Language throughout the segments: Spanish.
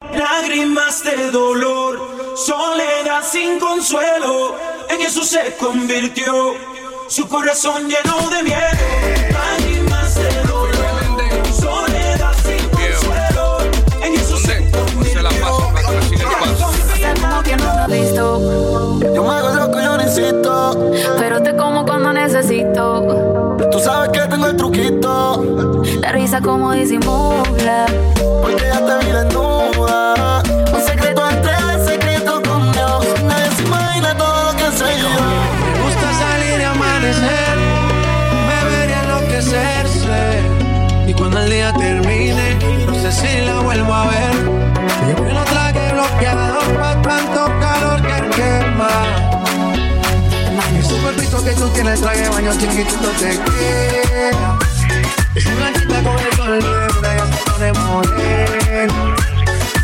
Lágrimas de dolor, soledad sin consuelo. En eso se convirtió su corazón lleno de miedo. Lágrimas de dolor, soledad sin consuelo. En eso se convirtió. como que no visto. Yo me hago loco, yo necesito. Pero te como cuando necesito. Tú sabes que tengo el truquito. La risa como disimula. Tú tienes traje baño chiquitito te queda. Blanquita con el sol libre, ya se pone morena.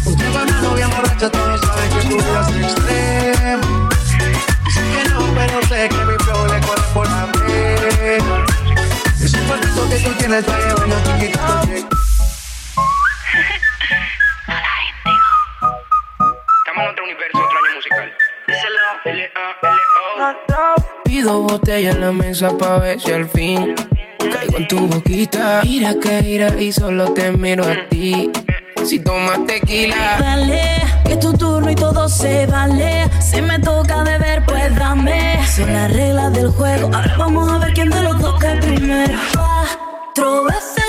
Usted cuando novia borracha, todos saben que tu vida es extrema. Dice que no, pero sé que mi flow le corre por la pena. Es un cuerpito que tú tienes, trae baño chiquitito botella en la mesa pa' ver si al fin caigo en tu boquita. Mira que ira y solo te miro a ti. Si tomas tequila, Dale, que es tu turno y todo se vale. Si me toca beber, pues dame. Son las reglas del juego. Ahora vamos a ver quién de los dos cae primero. Cuatro veces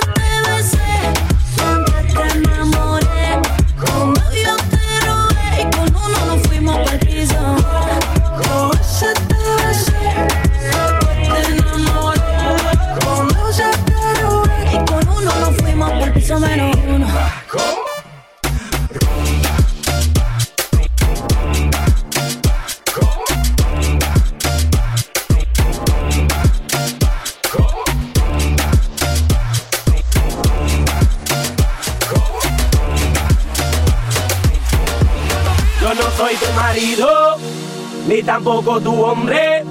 ni tampoco tu hombre.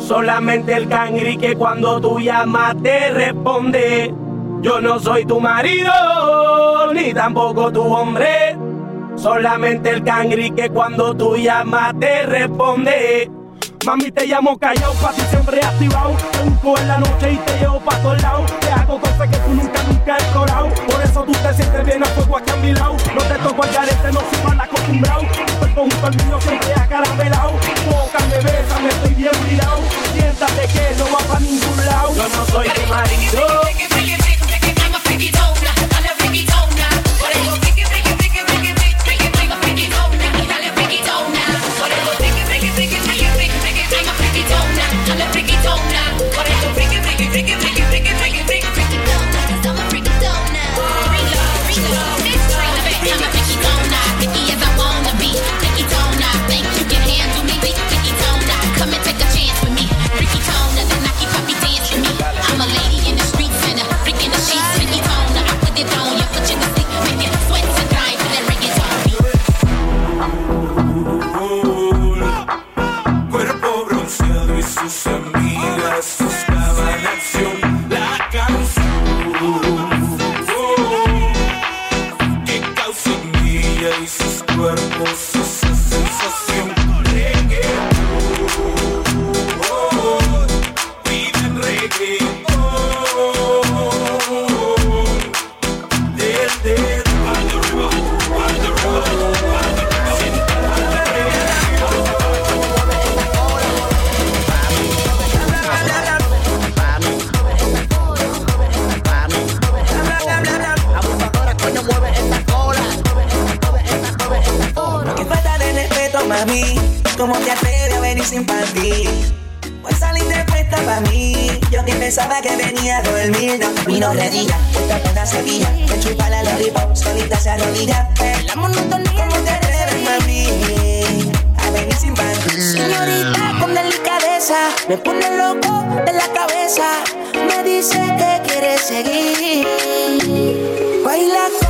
Solamente el cangri que cuando tú llamas te responde. Yo no soy tu marido, ni tampoco tu hombre. Solamente el cangri que cuando tú llamas te responde. Mami, te llamo callao, pa' ti siempre activado. Te busco en la noche y te llevo pa' todos lados. Te hago cosas que tú nunca, nunca has explorado. Por eso tú te sientes bien a fuego aquí a mi lado. No te toco el garete, no soy mal acostumbrado. Tu cuerpo junto al mío siempre ¿Cómo te atreves a venir sin partir? Pues la interpreta para mí. Yo que pensaba que venía a dormir, no camino redilla. Esta pena sevilla, que chupa la lollipop, solita se arrodilla. La monotonía. ¿Cómo te atreves, mami? A venir sin partir. Señorita, con delicadeza, me pone loco de la cabeza. Me dice que quiere seguir. Baila con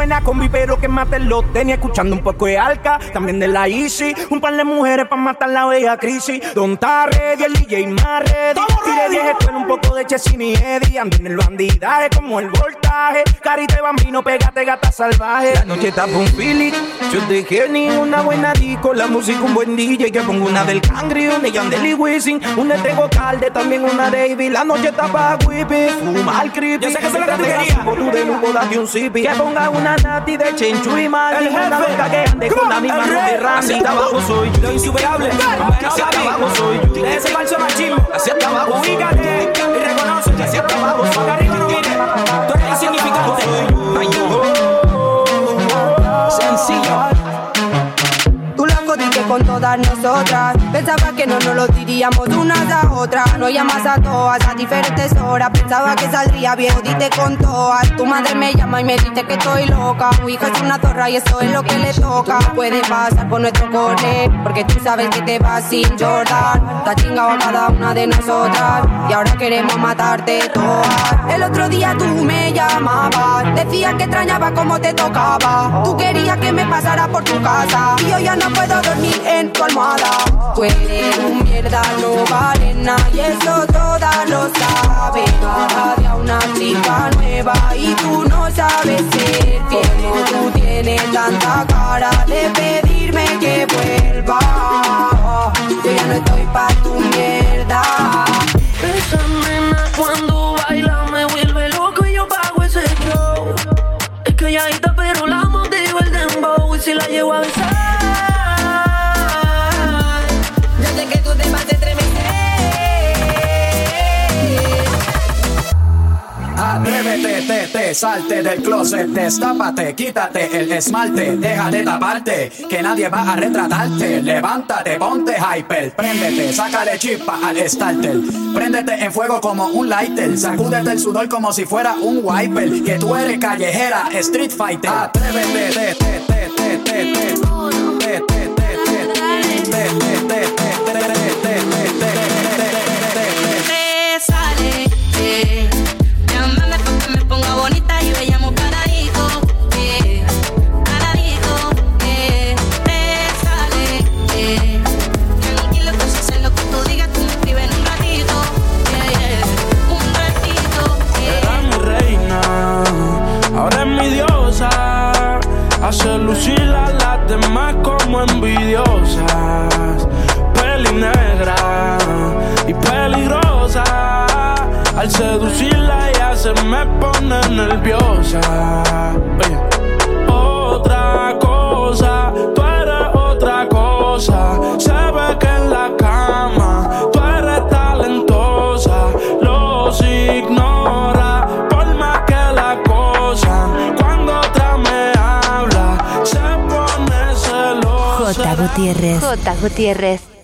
Buena combi, pero que mate los tenis, escuchando un poco de Alca, también de la Easy, un par de mujeres para matar la bella crisis. Don Tarred y el DJ más ready. Tire 10 esto en un poco de Chesini y Eddie, ando en el bandidaje como el voltaje. Carita de bambino, pégate gata salvaje. La noche está con Philly, yo te Kenny, una buena disco, la música un buen DJ, que pongo una del Cangri, una de Yandel y Wisin, una de Tego Calde, también una de Ivy. La noche está pa' whippy, fuma el creepy. Yo sé que es la que tú de lujo, date un. Que ponga una nati de chenchu y mal. El Una loca que ande con la misma de Randy. Así Abajo soy yo. Lo insuperable. Hacia abajo soy yo. De ese falso machismo. Hacia abajo. Ubícate y reconoce que hacia abajo soy. Arriba no. Tú eres insignificante. Ay, yo. Sencillo. Con todas nosotras. Pensaba que no nos lo diríamos unas a otras. No llamas a todas a diferentes horas. Pensaba que saldría bien, jodiste con todas. Tu madre me llama y me dice que estoy loca. Tu hija es una zorra y eso es lo que le toca. Puede pasar por nuestro cole, porque tú sabes que te vas sin Jordan. Ha chingado a cada una de nosotras. Y ahora queremos matarte todas. El otro día tú me llamabas. Decías que extrañaba cómo te tocaba. Tú querías que me pasara por tu casa. Y yo ya no puedo dormir en tu almohada. Eres un mierda, no vale nada. Y eso todas lo saben. Día una chica nueva. Y tú no sabes ser fiel. Tú tienes tanta cara de pedirme que vuelva. Yo ya no estoy pa' tu mierda. Esa nena cuando baila me vuelve loco y yo pago ese show. Es que ya está pero la motivo el dembow y si la llevo a besar. Atrévete, te, te, salte del closet, destápate, quítate el esmalte, deja de taparte, que nadie va a retratarte. Levántate, ponte hyper, préndete, sácale chispa al starter. Préndete en fuego como un lighter, sacúdete el sudor como si fuera un wiper. Que tú eres callejera, street fighter. Atrévete, te, te, te, te, te, te, te, te, te, te, te, te, te, te, te, te, te, te Hace lucir a las demás como envidiosas. Peli negra y peligrosa. Al seducirla ella se me pone nerviosa. Otra cosa, tú eres otra Gutiérrez. J. Gutiérrez.